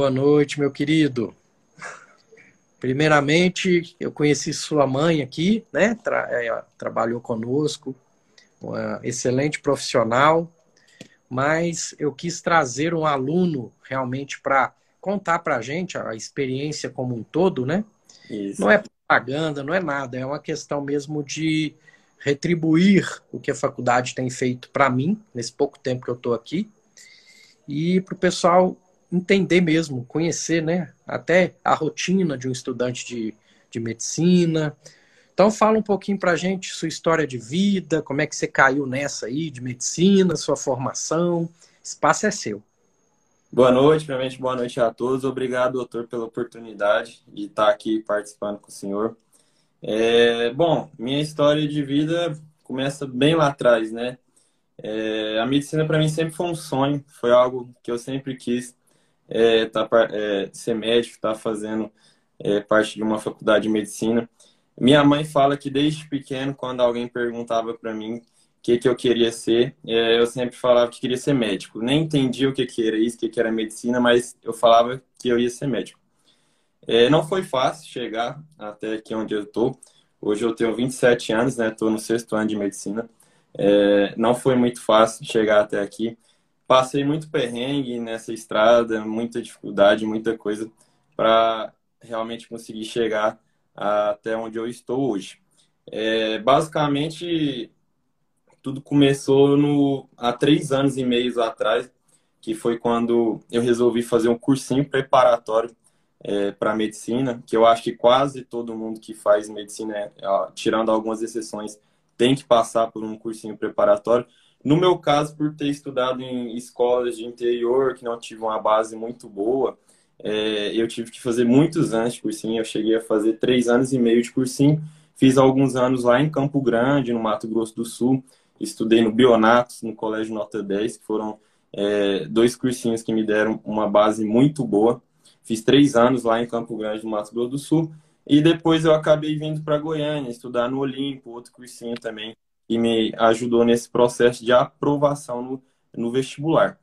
Boa noite, meu querido. Primeiramente, eu conheci sua mãe aqui, né? Tra é, trabalhou conosco, uma excelente profissional, mas eu quis trazer um aluno realmente para contar para a gente a experiência como um todo, né? Isso. Não é propaganda, não é nada, é uma questão mesmo de retribuir o que a faculdade tem feito para mim, nesse pouco tempo que eu estou aqui, e para o pessoal entender mesmo, conhecer, né? Até a rotina de um estudante de, de medicina. Então fala um pouquinho pra gente sua história de vida, como é que você caiu nessa aí de medicina, sua formação. Espaço é seu. Boa noite, primeiramente boa noite a todos. Obrigado, doutor, pela oportunidade de estar aqui participando com o senhor. É, bom, minha história de vida começa bem lá atrás, né? É, a medicina para mim sempre foi um sonho, foi algo que eu sempre quis é, tá, é, ser médico, está fazendo é, parte de uma faculdade de medicina. Minha mãe fala que desde pequeno, quando alguém perguntava para mim o que, que eu queria ser, é, eu sempre falava que queria ser médico. Nem entendia o que, que era isso, o que, que era medicina, mas eu falava que eu ia ser médico. É, não foi fácil chegar até aqui onde eu estou. Hoje eu tenho 27 anos, né? Estou no sexto ano de medicina. É, não foi muito fácil chegar até aqui passei muito perrengue nessa estrada, muita dificuldade, muita coisa para realmente conseguir chegar até onde eu estou hoje. É, basicamente, tudo começou no, há três anos e meio atrás, que foi quando eu resolvi fazer um cursinho preparatório é, para medicina, que eu acho que quase todo mundo que faz medicina, é, tirando algumas exceções, tem que passar por um cursinho preparatório, no meu caso, por ter estudado em escolas de interior, que não tive uma base muito boa, é, eu tive que fazer muitos anos de cursinho. Eu cheguei a fazer três anos e meio de cursinho. Fiz alguns anos lá em Campo Grande, no Mato Grosso do Sul. Estudei no Bionatos, no Colégio Nota 10, que foram é, dois cursinhos que me deram uma base muito boa. Fiz três anos lá em Campo Grande, no Mato Grosso do Sul. E depois eu acabei vindo para Goiânia, estudar no Olimpo, outro cursinho também, e me ajudou nesse processo de aprovação no, no vestibular.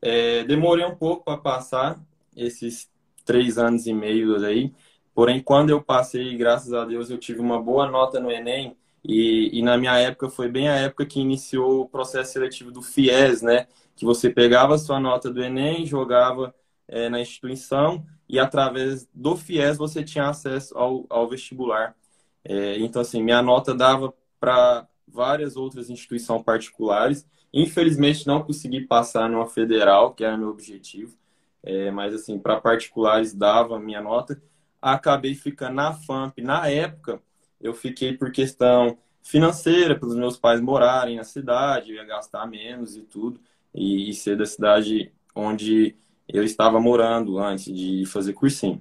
É, demorei um pouco para passar esses três anos e meio aí, porém, quando eu passei, graças a Deus, eu tive uma boa nota no Enem, e, e, na minha época foi bem a época que iniciou o processo seletivo do FIES, né? Que você pegava a sua nota do Enem, jogava é, na instituição e através do FIES você tinha acesso ao, ao vestibular. É, então, assim, minha nota dava para várias outras instituições particulares. Infelizmente, não consegui passar numa federal, que era meu objetivo. É, mas, assim, para particulares dava a minha nota. Acabei ficando na FAMP. Na época, eu fiquei por questão financeira, pelos meus pais morarem na cidade, eu ia gastar menos e tudo. E, e ser da cidade onde eu estava morando antes de fazer cursinho.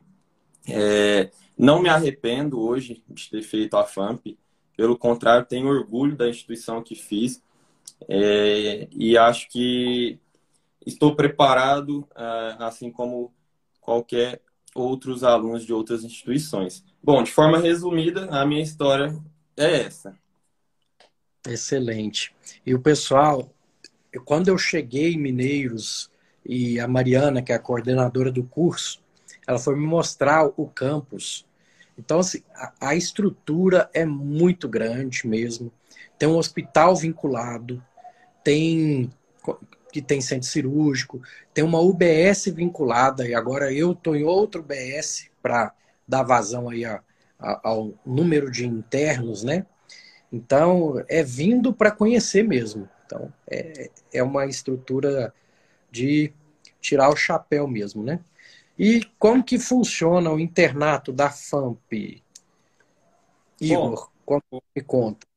É, não me arrependo hoje de ter feito a FAMP. Pelo contrário, tenho orgulho da instituição que fiz é, e acho que estou preparado, é, assim como qualquer outros alunos de outras instituições. Bom, de forma resumida, a minha história é essa. Excelente. E o pessoal, quando eu cheguei em Mineiros e a Mariana, que é a coordenadora do curso, ela foi me mostrar o campus então, assim, a, a estrutura é muito grande mesmo. Tem um hospital vinculado, tem que tem centro cirúrgico, tem uma UBS vinculada, e agora eu estou em outro UBS para dar vazão aí a, a, ao número de internos, né? Então, é vindo para conhecer mesmo. Então, é, é uma estrutura de tirar o chapéu mesmo, né? E como que funciona o internato da FAMP? Igor, Bom, me conta.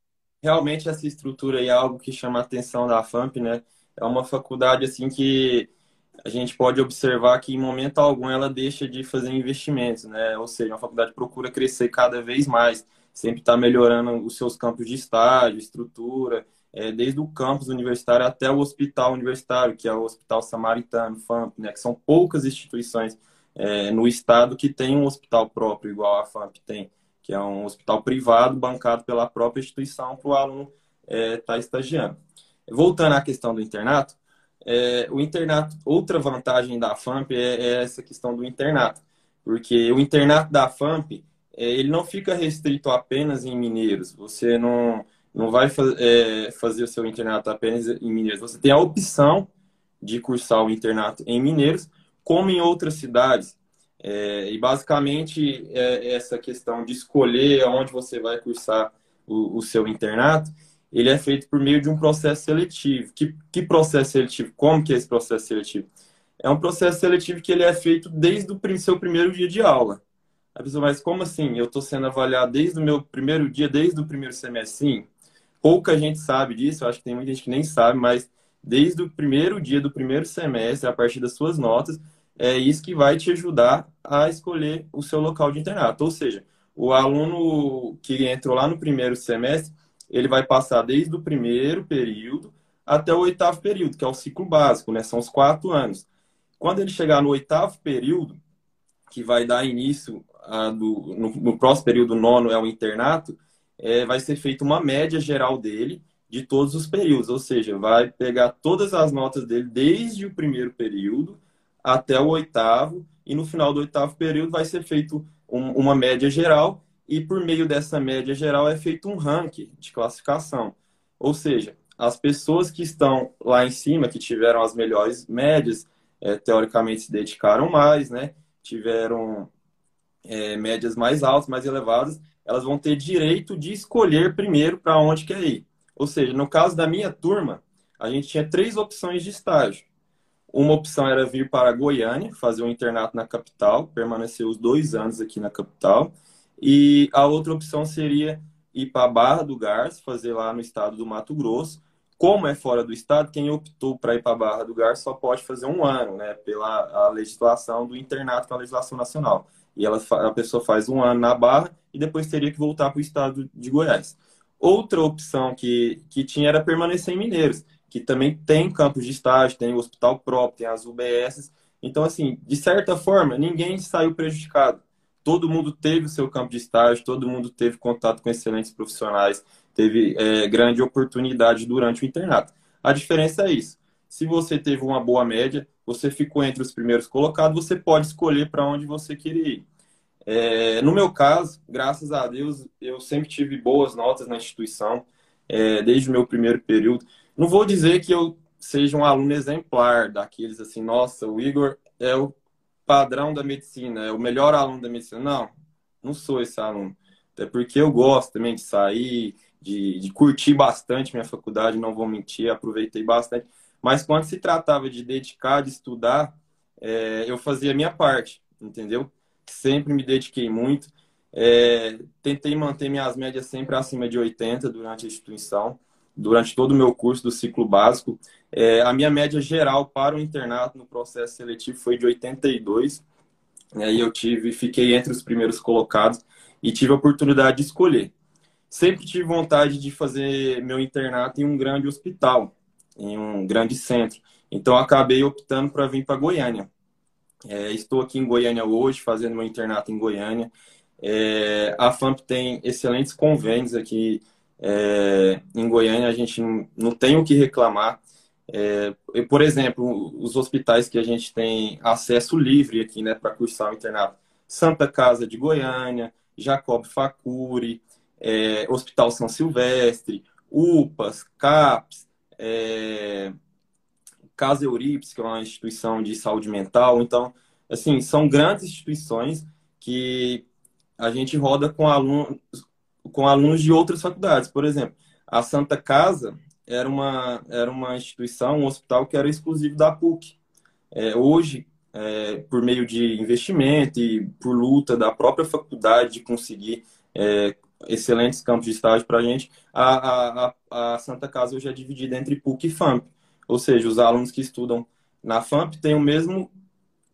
Realmente essa estrutura é algo que chama a atenção da FAMP, né? É uma faculdade assim que a gente pode observar que em momento algum ela deixa de fazer investimentos, né? Ou seja, a faculdade procura crescer cada vez mais, sempre está melhorando os seus campos de estágio, estrutura, é, desde o campus universitário até o hospital universitário, que é o Hospital Samaritano, FAMP, né? Que são poucas instituições é, no estado que tem um hospital próprio, igual a FAMP tem, que é um hospital privado bancado pela própria instituição para o aluno estar é, tá estagiando. Voltando à questão do internato, é, o internato, outra vantagem da FAMP é, é, essa questão do internato, porque o internato da FAMP é, ele não fica restrito apenas em mineiros. Você não não vai é, fazer o seu internato apenas em mineiros. Você tem a opção de cursar o internato em mineiros, como em outras cidades. É, e basicamente é essa questão de escolher onde você vai cursar o, o seu internato ele é feito por meio de um processo seletivo. Que, que processo seletivo? Como que é esse processo seletivo? É um processo seletivo que ele é feito desde o seu primeiro dia de aula. A pessoa, mas como assim? Eu estou sendo avaliado desde o meu primeiro dia, desde o primeiro semestre? Sim. Pouca gente sabe disso, eu acho que tem muita gente que nem sabe, mas desde o primeiro dia do primeiro semestre, a partir das suas notas, é isso que vai te ajudar a escolher o seu local de internato. Ou seja, o aluno que entrou lá no primeiro semestre, ele vai passar desde o primeiro período até o oitavo período, que é o ciclo básico, né? São os quatro anos. Quando ele chegar no oitavo período, que vai dar início a do, no, no, próximo período nono é o internato, é, vai ser feita uma média geral dele de todos os períodos, ou seja, vai pegar todas as notas dele desde o primeiro período até o oitavo, e no final do oitavo período vai ser feito um, uma média geral e por meio dessa média geral é feito um ranking de classificação. Ou seja, as pessoas que estão lá em cima, que tiveram as melhores médias, é, teoricamente se dedicaram mais, né? tiveram é, médias mais altas, mais elevadas, elas vão ter direito de escolher primeiro para onde quer ir. Ou seja, no caso da minha turma, a gente tinha três opções de estágio. Uma opção era vir para Goiânia, fazer um internato na capital, permanecer os dois anos aqui na capital. E a outra opção seria ir para a Barra do Garça, fazer lá no estado do Mato Grosso. Como é fora do estado, quem optou para ir para a Barra do Garça só pode fazer um ano, né? Pela legislação do internato, que é a legislação nacional. E ela, a pessoa faz um ano na Barra e depois teria que voltar para o estado de Goiás. Outra opção que, que tinha era permanecer em Mineiros, que também tem campos de estágio, tem o hospital próprio, tem as UBS. Então, assim, de certa forma, ninguém saiu prejudicado todo mundo teve o seu campo de estágio, todo mundo teve contato com excelentes profissionais, teve é, grande oportunidade durante o internato. A diferença é isso. Se você teve uma boa média, você ficou entre os primeiros colocados, você pode escolher para onde você queria ir. É, no meu caso, graças a Deus, eu sempre tive boas notas na instituição, é, desde o meu primeiro período. Não vou dizer que eu seja um aluno exemplar daqueles assim, nossa, o Igor é o padrão da medicina, é o melhor aluno da medicina. Não, não sou esse aluno. Até porque eu gosto também de sair, de, de curtir bastante minha faculdade, não vou mentir, aproveitei bastante. Mas quando se tratava de dedicar, de estudar, é, eu fazia a minha parte, entendeu? Sempre me dediquei muito. É, tentei manter minhas médias sempre acima de 80 durante a instituição durante todo o meu curso do ciclo básico. É, a minha média geral para o internato no processo seletivo foi de 82. E aí eu tive, fiquei entre os primeiros colocados e tive a oportunidade de escolher. Sempre tive vontade de fazer meu internato em um grande hospital, em um grande centro. Então acabei optando para vir para Goiânia. É, estou aqui em Goiânia hoje, fazendo meu internato em Goiânia. É, a FAMP tem excelentes convênios aqui é, em Goiânia a gente não, tem o que reclamar. É, por exemplo, os hospitais que a gente tem acesso livre aqui, né, para cursar o internato. Santa Casa de Goiânia, Jacob Facuri, é, Hospital São Silvestre, UPAS, CAPS, é, Casa Eurips, que é uma instituição de saúde mental. Então, assim, são grandes instituições que a gente roda com alunos, com alunos de outras faculdades. Por exemplo, a Santa Casa era uma, era uma instituição, um hospital que era exclusivo da PUC. É, hoje, é, por meio de investimento e por luta da própria faculdade de conseguir é, excelentes campos de estágio para a gente. A, a, Santa Casa hoje é dividida entre PUC e FAMP, ou seja, os alunos que estudam na FAMP têm o mesmo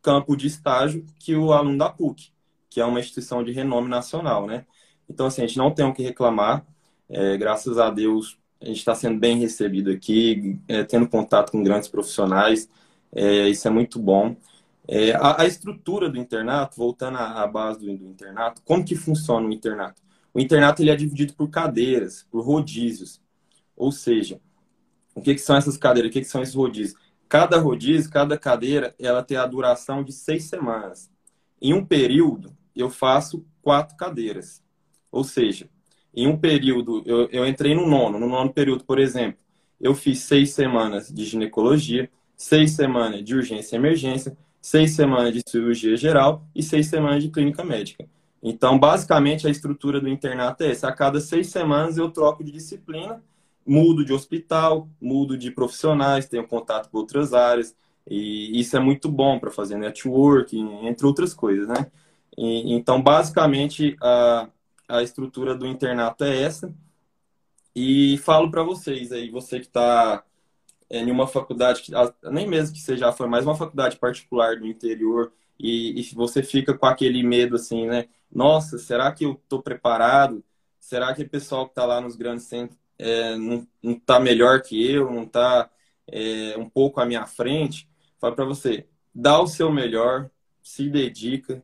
campo de estágio que o aluno da PUC, que é uma instituição de renome nacional, né? Então, assim, a gente não tem o que reclamar. É, graças a Deus, a gente está sendo bem recebido aqui, é, tendo contato com grandes profissionais. É, isso é muito bom. É, a, a, estrutura do internato, voltando à, à base do, do, internato, como que funciona o internato? O internato ele é dividido por cadeiras, por rodízios. Ou seja, o que, que são essas cadeiras? O que, que são esses rodízios? Cada rodízio, cada cadeira, ela tem a duração de seis semanas. Em um período, eu faço quatro cadeiras. Ou seja, em um período, eu, eu entrei no nono. No nono período, por exemplo, eu fiz seis semanas de ginecologia, seis semanas de urgência e emergência, seis semanas de cirurgia geral e seis semanas de clínica médica. Então, basicamente, a estrutura do internato é essa. A cada seis semanas eu troco de disciplina mudo de hospital, mudo de profissionais, tenho contato com outras áreas, e isso é muito bom para fazer networking, entre outras coisas, né? E, então, basicamente, a, a estrutura do internato é essa. E falo para vocês aí, você que está é, em uma faculdade, nem mesmo que seja foi mais uma faculdade particular do interior, e, e você fica com aquele medo assim, né? Nossa, será que eu estou preparado? Será que o pessoal que está lá nos grandes centros é, não está melhor que eu, não está é, um pouco à minha frente, falo para você, dá o seu melhor, se dedica,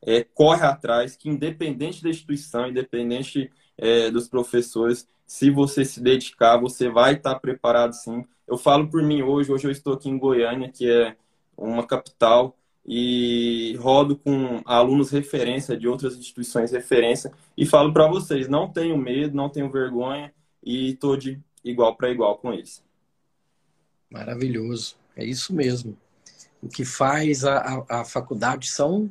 é, corre atrás, que independente da instituição, independente é, dos professores, se você se dedicar, você vai estar tá preparado sim. Eu falo por mim hoje, hoje eu estou aqui em Goiânia, que é uma capital, e rodo com alunos referência de outras instituições referência e falo para vocês, não tenho medo, não tenho vergonha, e estou de igual para igual com eles. Maravilhoso, é isso mesmo. O que faz a, a, a faculdade são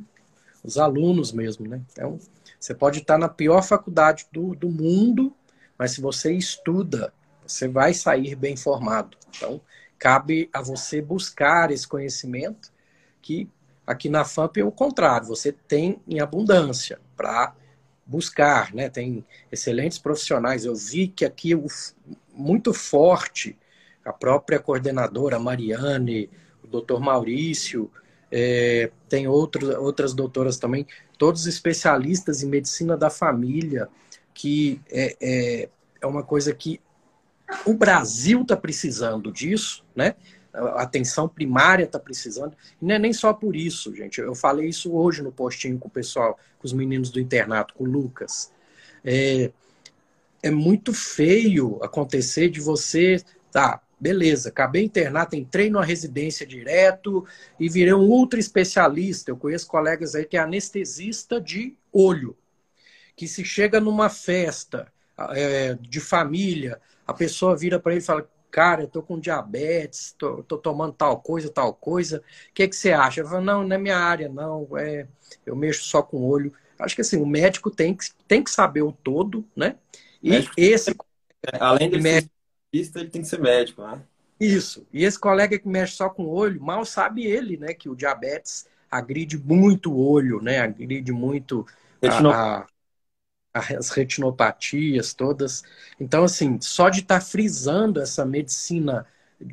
os alunos mesmo, né? Então, você pode estar na pior faculdade do, do mundo, mas se você estuda, você vai sair bem formado. Então, cabe a você buscar esse conhecimento que aqui na FAMP é o contrário, você tem em abundância para buscar, né? Tem excelentes profissionais. Eu vi que aqui muito forte a própria coordenadora Mariane, o doutor Maurício, é, tem outros, outras doutoras também, todos especialistas em medicina da família, que é, é, é uma coisa que o Brasil está precisando disso, né? A atenção primária está precisando. E não é nem só por isso, gente. Eu falei isso hoje no postinho com o pessoal, com os meninos do internato, com o Lucas. É, é muito feio acontecer de você. Tá, beleza, acabei internato, entrei numa residência direto e virei um ultra especialista. Eu conheço colegas aí que é anestesista de olho, que se chega numa festa é, de família, a pessoa vira para ele e fala: cara, eu tô com diabetes, tô, tô tomando tal coisa, tal coisa. O que, que você acha? Eu falo, não, não é minha área, não. É, eu mexo só com o olho. Acho que assim, o médico tem que, tem que saber o todo, né? E esse. Além de médico, ele tem que ser médico, né? Isso. E esse colega que mexe só com o olho, mal sabe ele, né? Que o diabetes agride muito o olho, né? Agride muito a, a, as retinopatias todas. Então, assim, só de estar tá frisando essa medicina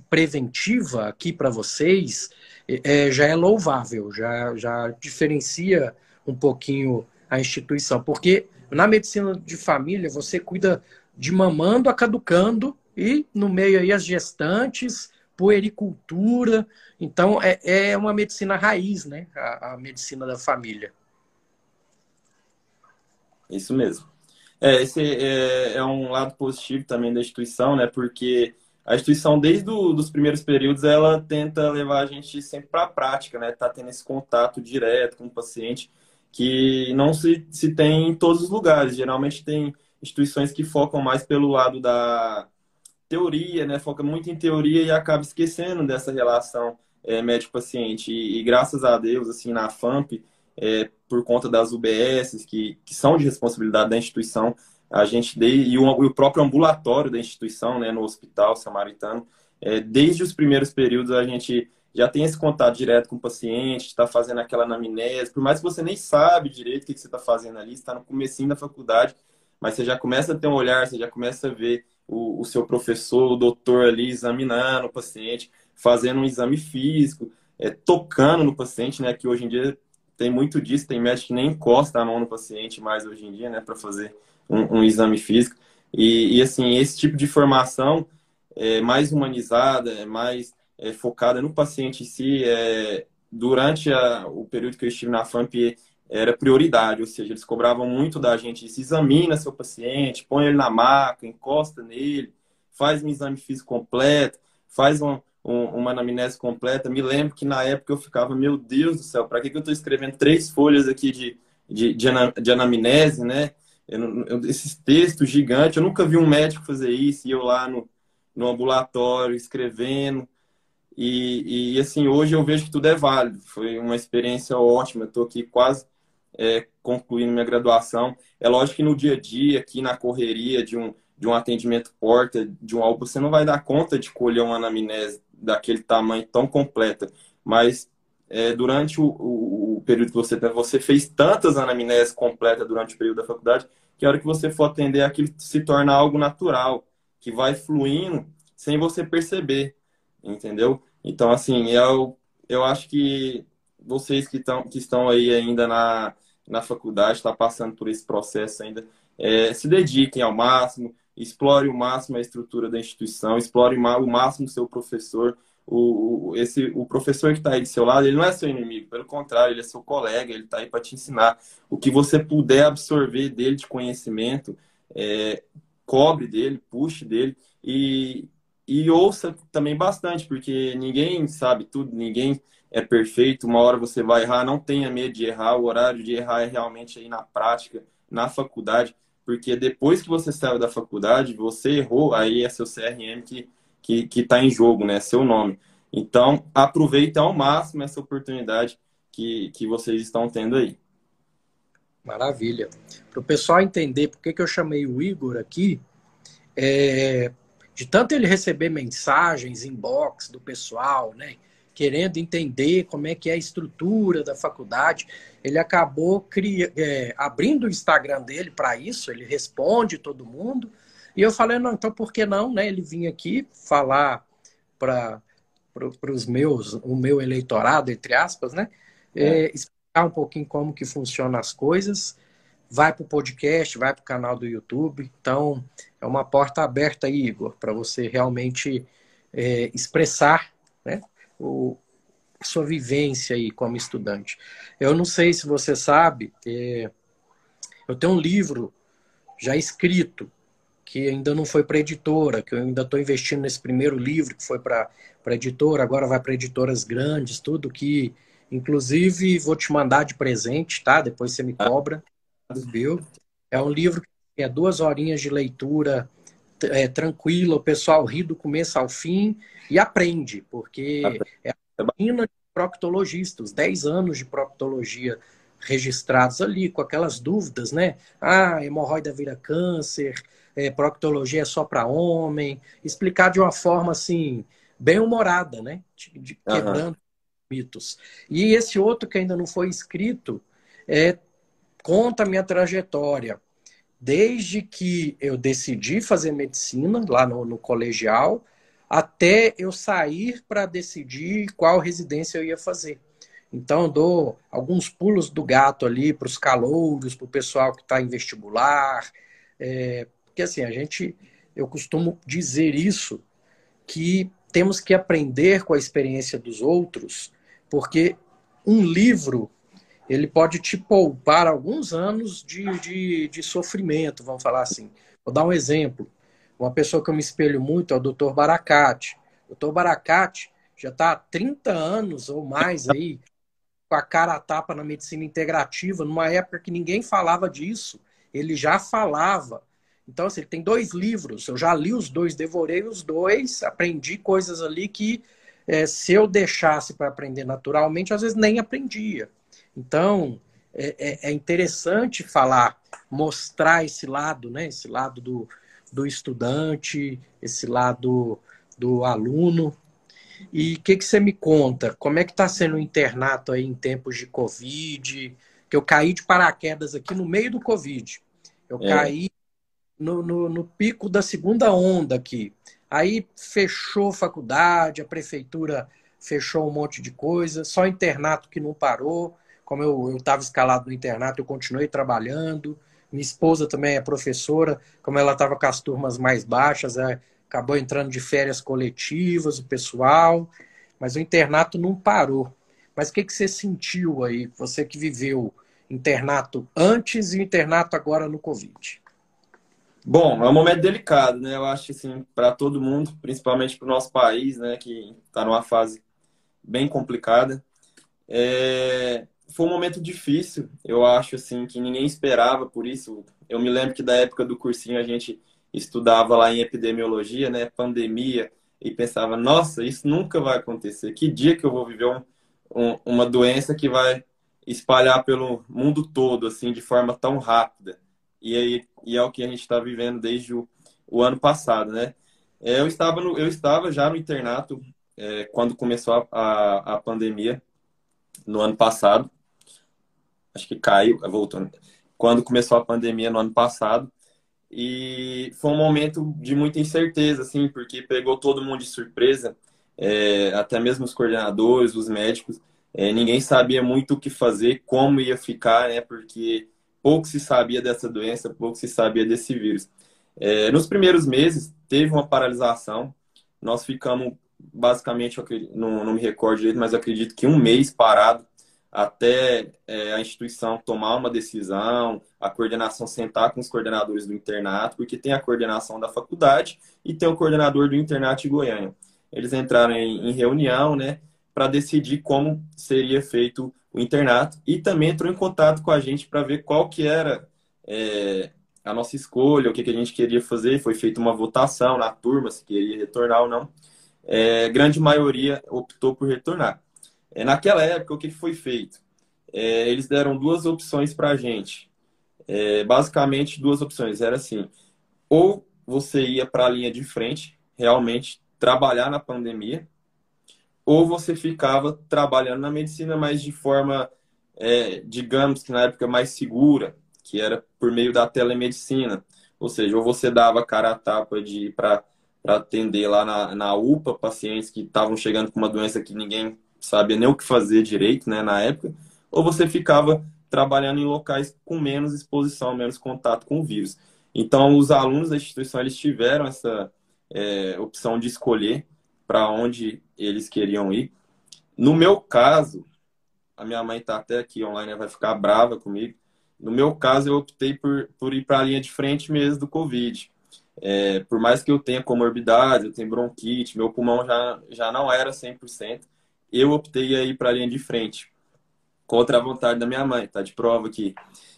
preventiva aqui para vocês é, já é louvável, já, já diferencia um pouquinho a instituição. Porque na medicina de família você cuida de mamando a caducando e no meio aí as gestantes, puericultura. Então é, é uma medicina raiz, né? A, a medicina da família. Isso mesmo. É, esse é, é, um lado positivo também da instituição, né? Porque a instituição, desde os primeiros períodos, ela tenta levar a gente sempre para a prática, né? Tá tendo esse contato direto com o paciente que não se, se tem em todos os lugares. Geralmente tem instituições que focam mais pelo lado da teoria, né? Foca muito em teoria e acaba esquecendo dessa relação é, médico-paciente. E, e, graças a Deus, assim, na FAMP, é, por conta das UBSs, que, que são de responsabilidade da instituição, a gente e, o, e o próprio ambulatório da instituição, né, no hospital samaritano, é, desde os primeiros períodos a gente já tem esse contato direto com o paciente, está fazendo aquela anamnese, por mais que você nem sabe direito o que, que você está fazendo ali, está no comecinho da faculdade, mas você já começa a ter um olhar, você já começa a ver o, o seu professor, o doutor ali examinando o paciente, fazendo um exame físico, é, tocando no paciente, né? Que hoje em dia tem muito disso, tem médico que nem encosta a mão no paciente mais hoje em dia, né? Para fazer um, um, exame físico. E, e, assim, esse tipo de formação é mais humanizada, é mais é, focada no paciente em si. É, durante a, o período que eu estive na FAMP, era prioridade, ou seja, eles cobravam muito da gente. Se examina seu paciente, põe ele na maca, encosta nele, faz um exame físico completo, faz um, um, uma anamnese completa. Me lembro que na época eu ficava, meu Deus do céu, para que, que eu estou escrevendo três folhas aqui de, de, de, anamnese, né? Eu, eu, esses textos gigantes, eu nunca vi um médico fazer isso, e eu lá no, no ambulatório escrevendo. E, e, assim, hoje eu vejo que tudo é válido. Foi uma experiência ótima. Estou aqui quase é, concluindo minha graduação. É lógico que no dia a dia, aqui na correria de um, de um atendimento porta, de um algo, você não vai dar conta de colher uma anamnese daquele tamanho tão completa. Mas é, durante o, o, o, período que você tem, você fez tantas anamneses completas durante o período da faculdade, que a hora que você for atender, aquilo se torna algo natural, que vai fluindo sem você perceber, entendeu? Então, assim, eu, eu acho que vocês que, tão, que estão aí ainda na, na faculdade, está passando por esse processo ainda, é, se dediquem ao máximo, explore o máximo a estrutura da instituição, explore o máximo o seu professor. O, esse, o professor que está aí do seu lado, ele não é seu inimigo, pelo contrário, ele é seu colega, ele está aí para te ensinar. O que você puder absorver dele de conhecimento, é, cobre dele, puxe dele e, e ouça também bastante, porque ninguém sabe tudo, ninguém é perfeito. Uma hora você vai errar, não tenha medo de errar. O horário de errar é realmente aí na prática, na faculdade porque depois que você saiu da faculdade, você errou, aí é seu CRM que que está em jogo, né? Seu nome. Então, aproveite ao máximo essa oportunidade que, que vocês estão tendo aí. Maravilha. Para o pessoal entender por que, que eu chamei o Igor aqui, é, de tanto ele receber mensagens, inbox do pessoal, né? Querendo entender como é que é a estrutura da faculdade, ele acabou cria, é, abrindo o Instagram dele para isso, ele responde todo mundo. E eu falei, não, então por que não, né? Ele vinha aqui falar para para os meus, o meu eleitorado, entre aspas, né? É. É, explicar um pouquinho como que funcionam as coisas. Vai para o podcast, vai para o canal do YouTube. Então, é uma porta aberta aí, Igor, para você realmente é, expressar né, o, a sua vivência aí como estudante. Eu não sei se você sabe, é, eu tenho um livro já escrito que ainda não foi para editora, que eu ainda estou investindo nesse primeiro livro que foi para editora, agora vai para editoras grandes, tudo que, inclusive, vou te mandar de presente, tá? Depois você me cobra, viu? É um livro que é duas horinhas de leitura é, tranquila, o pessoal ri do começo ao fim e aprende, porque é a rotina de proctologistas, 10 anos de proctologia registrados ali, com aquelas dúvidas, né? Ah, hemorroida vira câncer, é, proctologia é só para homem, explicar de uma forma assim, bem humorada, né? De, de quebrando uhum. mitos. E esse outro que ainda não foi escrito é conta a minha trajetória. Desde que eu decidi fazer medicina lá no, no colegial, até eu sair para decidir qual residência eu ia fazer. Então, dou alguns pulos do gato ali para os calouros, para o pessoal que está em vestibular. É, porque, assim, a gente, eu costumo dizer isso, que temos que aprender com a experiência dos outros, porque um livro, ele pode te poupar alguns anos de, de, de sofrimento, vamos falar assim. Vou dar um exemplo. Uma pessoa que eu me espelho muito é o Dr. Baracate. O Dr. Baracate já está há 30 anos ou mais aí com a cara a tapa na medicina integrativa, numa época que ninguém falava disso. Ele já falava. Então, assim, ele tem dois livros. Eu já li os dois, devorei os dois, aprendi coisas ali que é, se eu deixasse para aprender naturalmente, às vezes nem aprendia. Então, é, é, é interessante falar, mostrar esse lado, né? Esse lado do, do estudante, esse lado do aluno. E o que, que você me conta? Como é que está sendo o internato aí em tempos de Covid? Que eu caí de paraquedas aqui no meio do Covid. Eu é. caí no, no, no pico da segunda onda aqui. Aí fechou faculdade, a prefeitura fechou um monte de coisa, só internato que não parou. Como eu estava escalado no internato, eu continuei trabalhando. Minha esposa também é professora, como ela estava com as turmas mais baixas, é, acabou entrando de férias coletivas, o pessoal, mas o internato não parou. Mas o que, que você sentiu aí, você que viveu internato antes e internato agora no Covid? Bom, é um momento delicado, né? Eu acho assim, para todo mundo, principalmente para o nosso país, né, que está numa fase bem complicada. É... Foi um momento difícil, eu acho assim, que ninguém esperava por isso. Eu me lembro que da época do cursinho a gente estudava lá em epidemiologia, né, pandemia, e pensava, nossa, isso nunca vai acontecer. Que dia que eu vou viver um, um, uma doença que vai espalhar pelo mundo todo, assim, de forma tão rápida? E, aí, e é o que a gente está vivendo desde o, o, ano passado, né? Eu estava, no, eu estava já no internato é, quando começou a, a, a, pandemia, no ano passado. Acho que caiu, voltando. Quando começou a pandemia no ano passado. E foi um momento de muita incerteza, assim, porque pegou todo mundo de surpresa, é, até mesmo os coordenadores, os médicos. É, ninguém sabia muito o que fazer, como ia ficar, né? Porque pouco se sabia dessa doença, pouco se sabia desse vírus. É, nos primeiros meses, teve uma paralisação. Nós ficamos, basicamente, não, não me recordo direito, mas acredito que um mês parado até é, a instituição tomar uma decisão, a coordenação sentar com os coordenadores do internato, porque tem a coordenação da faculdade e tem o coordenador do internato de Goiânia. Eles entraram em, em reunião, né, para decidir como seria feito o internato e também entrou em contato com a gente para ver qual que era é, a nossa escolha, o que, que a gente queria fazer. Foi feita uma votação na turma se queria retornar ou não. É, grande maioria optou por retornar. É, naquela época, o que, foi feito? É, eles deram duas opções para a gente. É, basicamente, duas opções. Era assim: ou você ia para a linha de frente, realmente trabalhar na pandemia, ou você ficava trabalhando na medicina, mas de forma, é, digamos que na época mais segura, que era por meio da telemedicina. Ou seja, ou você dava cara a tapa de para atender lá na, na UPA pacientes que estavam chegando com uma doença que ninguém sabia nem o que fazer direito né, na época, ou você ficava trabalhando em locais com menos exposição, menos contato com o vírus. Então, os alunos da instituição eles tiveram essa é, opção de escolher para onde eles queriam ir. No meu caso, a minha mãe está até aqui online, vai ficar brava comigo. No meu caso, eu optei por, por ir para a linha de frente mesmo do Covid. É, por mais que eu tenha comorbidade, eu tenho bronquite, meu pulmão já, já não era 100%, eu optei a ir para a linha de frente. Contra a vontade da minha mãe, tá de prova aqui.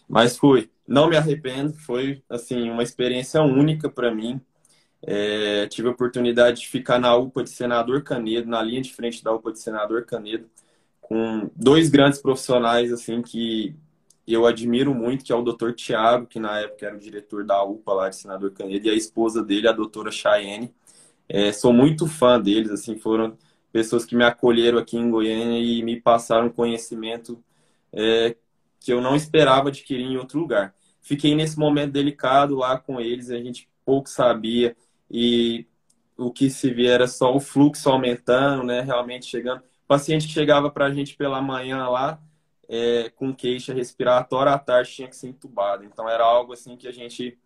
Mas fui. Não me arrependo, foi assim uma experiência única para mim. É, tive a oportunidade de ficar na UPA de Senador Canedo, na linha de frente da UPA de Senador Canedo, com dois grandes profissionais assim que eu admiro muito, que é o Dr. Tiago, que na época era o diretor da UPA lá de Senador Canedo, e a esposa dele, a doutora Chayenne. É, sou muito fã deles, assim, foram pessoas que me acolheram aqui em Goiânia e me passaram conhecimento é, que eu não esperava adquirir em outro lugar. Fiquei nesse momento delicado lá com eles, a gente pouco sabia e o que se via era só o fluxo aumentando, né? Realmente chegando. paciente que chegava para a gente pela manhã lá, é, com queixa respiratória, à tarde tinha que ser entubado. Então era algo assim que a gente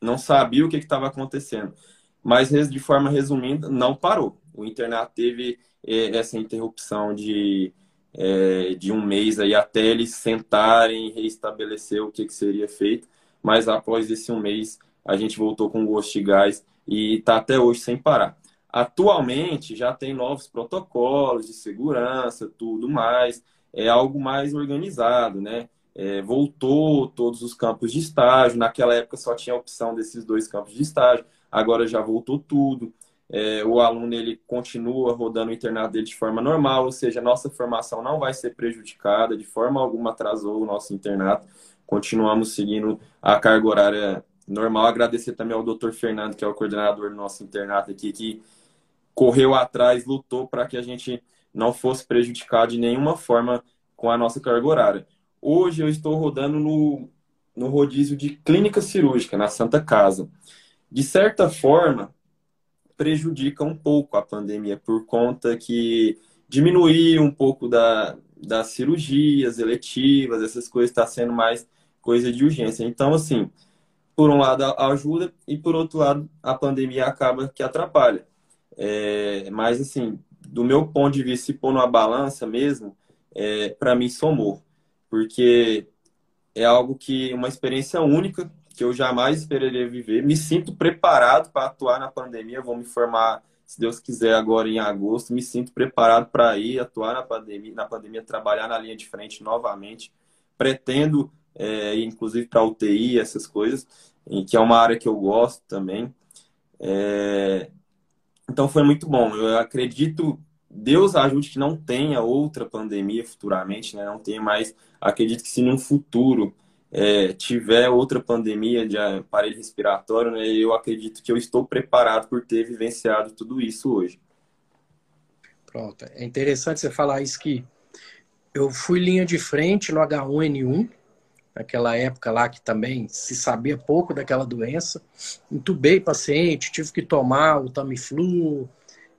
não sabia o que estava acontecendo. Mas de forma resumida, não parou. O internato teve é, essa interrupção de, é, de um mês aí até eles sentarem e reestabelecer o que, que seria feito. Mas após esse um mês, a gente voltou com gosto de gás e está até hoje sem parar. Atualmente já tem novos protocolos de segurança, tudo mais, é algo mais organizado, né? É, voltou todos os campos de estágio. Naquela época só tinha a opção desses dois campos de estágio, agora já voltou tudo. É, o aluno ele continua rodando o internato dele de forma normal, ou seja, nossa formação não vai ser prejudicada, de forma alguma atrasou o nosso internato. Continuamos seguindo a carga horária normal. Agradecer também ao Dr. Fernando, que é o coordenador do nosso internato aqui, que correu atrás, lutou para que a gente não fosse prejudicado de nenhuma forma com a nossa carga horária. Hoje eu estou rodando no, no rodízio de clínica cirúrgica na Santa Casa. De certa forma, prejudica um pouco a pandemia por conta que diminuir um pouco da, das cirurgias eletivas, essas coisas está sendo mais coisa de urgência. Então, assim, por um lado ajuda e por outro lado a pandemia acaba que atrapalha. É, mas, assim, do meu ponto de vista, se pôr numa balança mesmo, é, para mim somou. Porque é algo que, uma experiência única que eu jamais esperaria viver. Me sinto preparado para atuar na pandemia, vou me formar, se Deus quiser, agora em agosto. Me sinto preparado para ir atuar na pandemia, na pandemia, trabalhar na linha de frente novamente. Pretendo, é, inclusive, para UTI, essas coisas, que é uma área que eu gosto também. É... Então foi muito bom. Eu acredito Deus ajude que não tenha outra pandemia futuramente, né? Não tenha mais. Acredito que se no futuro é, tiver outra pandemia de aparelho respiratório, né, eu acredito que eu estou preparado por ter vivenciado tudo isso hoje. Pronto. É interessante você falar isso que eu fui linha de frente no H1N1, naquela época lá que também se sabia pouco daquela doença. Entubei paciente, tive que tomar o Tamiflu,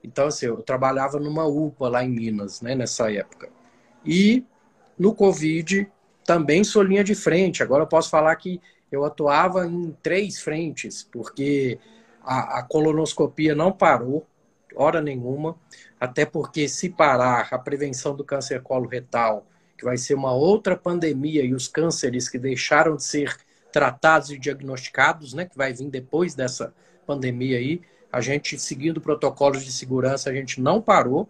então, assim, eu trabalhava numa UPA lá em Minas, né, nessa época. E no Covid também sou linha de frente. Agora eu posso falar que eu atuava em três frentes, porque a, a colonoscopia não parou, hora nenhuma, até porque se parar a prevenção do câncer coloretal, que vai ser uma outra pandemia, e os cânceres que deixaram de ser tratados e diagnosticados, né, que vai vir depois dessa pandemia aí, a gente, seguindo protocolos de segurança, a gente não parou.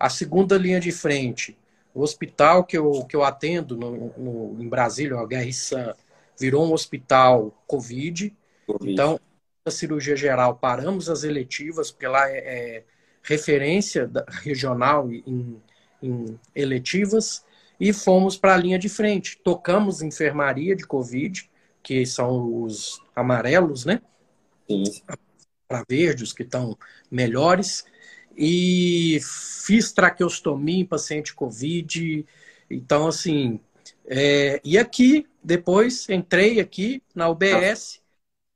A segunda linha de frente, o hospital que eu, que eu atendo no, no em Brasília, o HRSAM, virou um hospital COVID. COVID. Então, a cirurgia geral, paramos as eletivas, porque lá é, é referência da, regional em, em eletivas, e fomos para a linha de frente. Tocamos enfermaria de Covid, que são os amarelos, né? Sim para verdes, que estão melhores. E fiz traqueostomia em paciente Covid. Então, assim. É, e aqui, depois, entrei aqui na UBS.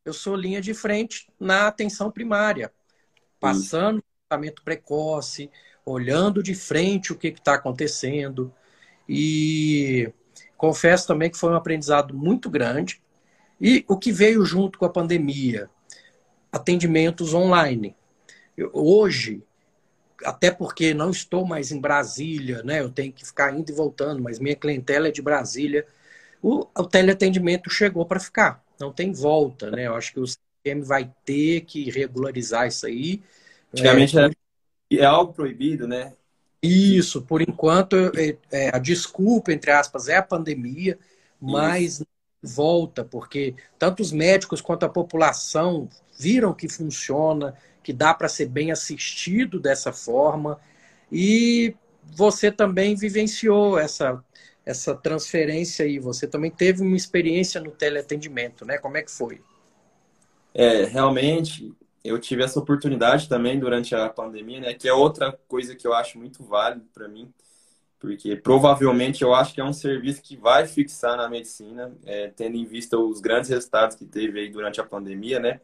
Eu sou linha de frente na atenção primária, passando tratamento precoce, olhando de frente o que está acontecendo. E confesso também que foi um aprendizado muito grande. E o que veio junto com a pandemia? atendimentos online. Eu, hoje, até porque não estou mais em Brasília, né? Eu tenho que ficar indo e voltando, mas minha clientela é de Brasília. O, o teleatendimento chegou para ficar, não tem volta, né? Eu acho que o CM vai ter que regularizar isso aí. Antigamente é, é algo proibido, né? Isso, por enquanto, é, é, a desculpa, entre aspas, é a pandemia, mas volta, porque tanto os médicos quanto a população viram que funciona, que dá para ser bem assistido dessa forma. E você também vivenciou essa, essa transferência aí. Você também teve uma experiência no teleatendimento, né? Como é que foi? É, realmente, eu tive essa oportunidade também durante a pandemia, né? Que é outra coisa que eu acho muito válido para mim, porque provavelmente eu acho que é um serviço que vai fixar na medicina, é, tendo em vista os grandes resultados que teve aí durante a pandemia, né?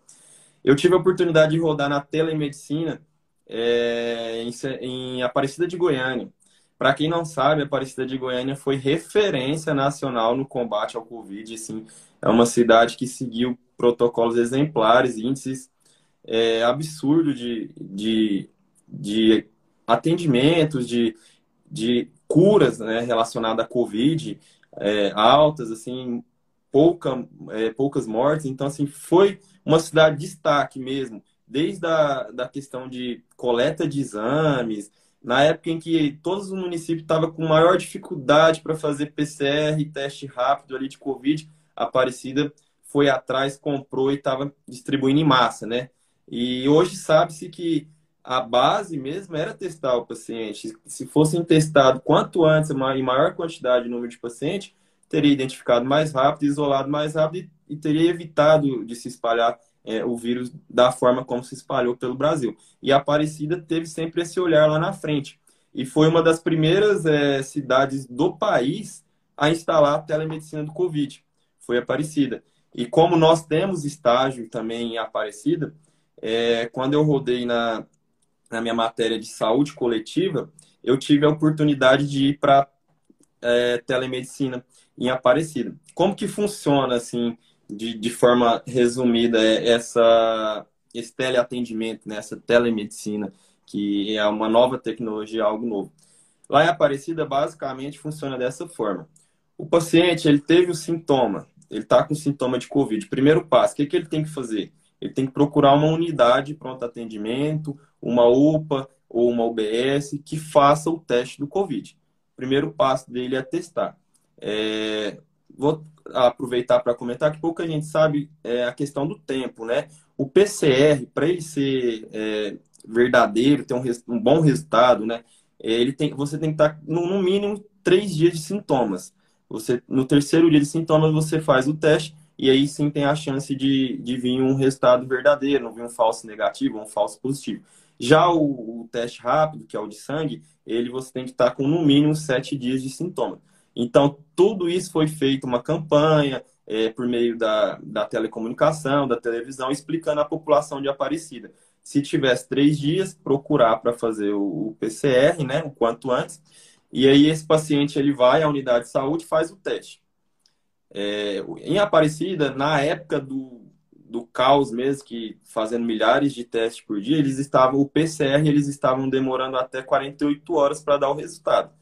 Eu tive a oportunidade de rodar na telemedicina é, em, em Aparecida de Goiânia. Para quem não sabe, Aparecida de Goiânia foi referência nacional no combate ao Covid. Assim, é uma cidade que seguiu protocolos exemplares, índices é, absurdos de, de, de atendimentos, de, de curas né, relacionadas à Covid, é, altas, assim, pouca, é, poucas mortes. Então, assim, foi uma cidade de destaque mesmo, desde a da questão de coleta de exames, na época em que todos os municípios estavam com maior dificuldade para fazer PCR, teste rápido ali de Covid, Aparecida foi atrás, comprou e estava distribuindo em massa, né? E hoje sabe-se que a base mesmo era testar o paciente. Se fossem testados quanto antes, em maior quantidade de número de pacientes, teria identificado mais rápido, isolado mais rápido e teria evitado de se espalhar é, o vírus da forma como se espalhou pelo Brasil. E a Aparecida teve sempre esse olhar lá na frente. E foi uma das primeiras é, cidades do país a instalar a telemedicina do Covid. foi Aparecida. E como nós temos estágio também em Aparecida, é, quando eu rodei na, na minha matéria de saúde coletiva, eu tive a oportunidade de ir para é, telemedicina em Aparecida. Como que funciona, assim, de, de forma resumida, é, essa, esse teleatendimento, né, essa telemedicina, que é uma nova tecnologia, algo novo? Lá em Aparecida, basicamente, funciona dessa forma. O paciente, ele teve o sintoma, ele está com sintoma de Covid. Primeiro passo, o que, que ele tem que fazer? Ele tem que procurar uma unidade de pronto atendimento, uma UPA ou uma UBS que faça o teste do Covid. O primeiro passo dele é testar. É... Vou aproveitar para comentar que pouca gente sabe é, a questão do tempo, né? O PCR, para ele ser é, verdadeiro, ter um, um, bom resultado, né? Ele tem, você tem que estar tá no, no mínimo três dias de sintomas. Você, no terceiro dia de sintomas, você faz o teste e aí sim tem a chance de, de vir um resultado verdadeiro, não vir um falso negativo, um falso positivo. Já o, o, teste rápido, que é o de sangue, ele você tem que estar com no mínimo sete dias de sintoma. Então, tudo isso foi feito uma campanha é, por meio da, da telecomunicação, da televisão, explicando à população de Aparecida. Se tivesse três dias, procurar para fazer o, o PCR, né, o quanto antes, e aí esse paciente ele vai à unidade de saúde faz o teste. É, em Aparecida, na época do, do caos mesmo, que fazendo milhares de testes por dia, eles estavam, o PCR, eles estavam demorando até 48 horas para dar o resultado.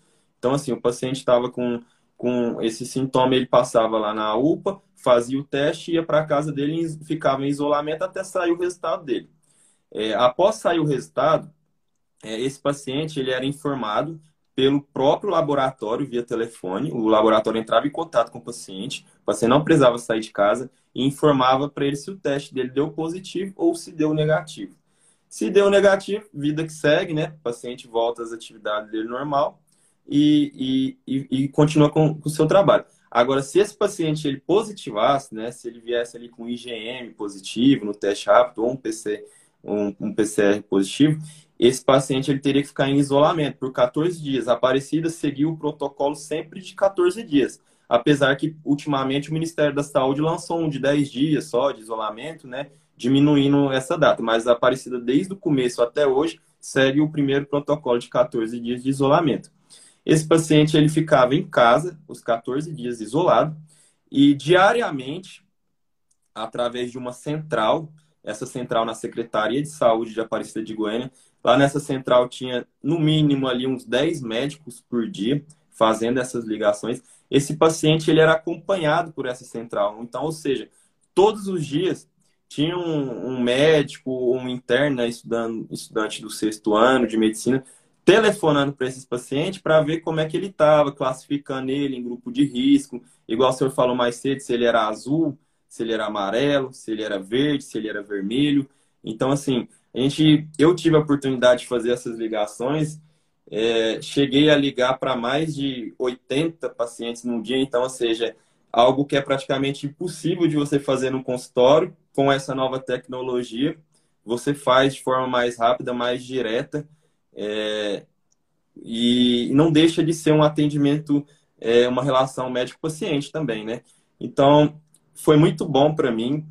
Então, assim, o paciente estava com, com esse sintoma, ele passava lá na UPA, fazia o teste, ia para casa dele e ficava em isolamento até sair o resultado dele. É, após sair o resultado, é, esse paciente ele era informado pelo próprio laboratório via telefone. O laboratório entrava em contato com o paciente, o paciente não precisava sair de casa e informava para ele se o teste dele deu positivo ou se deu negativo. Se deu negativo, vida que segue, né? O paciente volta às atividades dele normal e, e, e, continua com, com o seu trabalho. Agora, se esse paciente ele positivasse, né? Se ele viesse ali com IgM positivo no teste rápido ou um, PC, um, um PCR positivo, esse paciente ele teria que ficar em isolamento por 14 dias. A Aparecida seguiu o protocolo sempre de 14 dias. Apesar que, ultimamente, o Ministério da Saúde lançou um de 10 dias só de isolamento, né? Diminuindo essa data. Mas a Aparecida, desde o começo até hoje, segue o primeiro protocolo de 14 dias de isolamento. Esse paciente ele ficava em casa, os 14 dias isolado, e diariamente, através de uma central, essa central na Secretaria de Saúde de Aparecida de Goiânia, Lá nessa central tinha no mínimo ali uns 10 médicos por dia fazendo essas ligações. Esse paciente ele era acompanhado por essa central. Então, ou seja, todos os dias tinha um, um médico, um interno, né, estudante do sexto ano de medicina, telefonando para esses pacientes para ver como é que ele estava, classificando ele em grupo de risco, igual o senhor falou mais cedo, se ele era azul, se ele era amarelo, se ele era verde, se ele era vermelho. Então, assim, a gente, eu tive a oportunidade de fazer essas ligações, é, cheguei a ligar para mais de 80 pacientes num dia, então, ou seja, algo que é praticamente impossível de você fazer no consultório com essa nova tecnologia. Você faz de forma mais rápida, mais direta, é, e não deixa de ser um atendimento, é, uma relação médico-paciente também, né? Então, foi muito bom para mim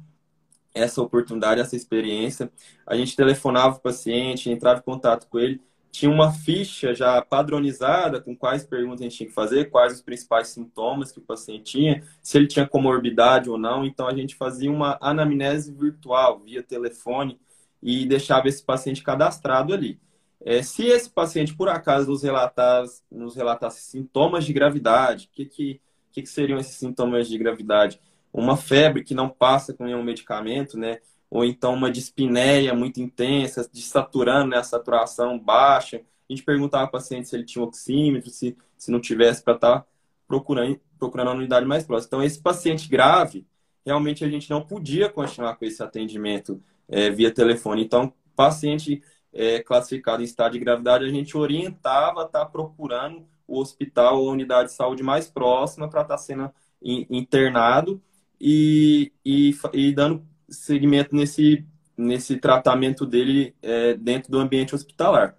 essa oportunidade, essa experiência. A gente telefonava o paciente, entrava em contato com ele, tinha uma ficha já padronizada com quais perguntas a gente tinha que fazer, quais os principais sintomas que o paciente tinha, se ele tinha comorbidade ou não. Então a gente fazia uma anamnese virtual via telefone e deixava esse paciente cadastrado ali. É, se esse paciente, por acaso, nos relatasse, nos relatasse sintomas de gravidade, o que, que, que, que seriam esses sintomas de gravidade? uma febre que não passa com nenhum medicamento, né? Ou então uma dispneia muito intensa, desaturando, né? A saturação baixa. A gente perguntava ao paciente se ele tinha oxímetro, se, se não tivesse, para estar tá procurando, procurando a unidade mais próxima. Então, esse paciente grave, realmente a gente não podia continuar com esse atendimento é, via telefone. Então, paciente é, classificado em estado de gravidade, a gente orientava estar tá procurando o hospital ou a unidade de saúde mais próxima para estar tá sendo internado e, e, e dando seguimento nesse, nesse tratamento dele é, dentro do ambiente hospitalar.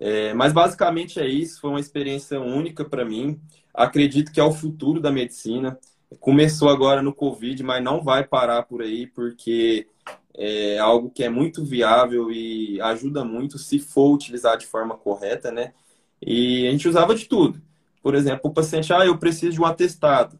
É, mas basicamente é isso, foi uma experiência única para mim. Acredito que é o futuro da medicina. Começou agora no Covid, mas não vai parar por aí, porque é algo que é muito viável e ajuda muito se for utilizar de forma correta, né? E a gente usava de tudo. Por exemplo, o paciente, ah, eu preciso de um atestado,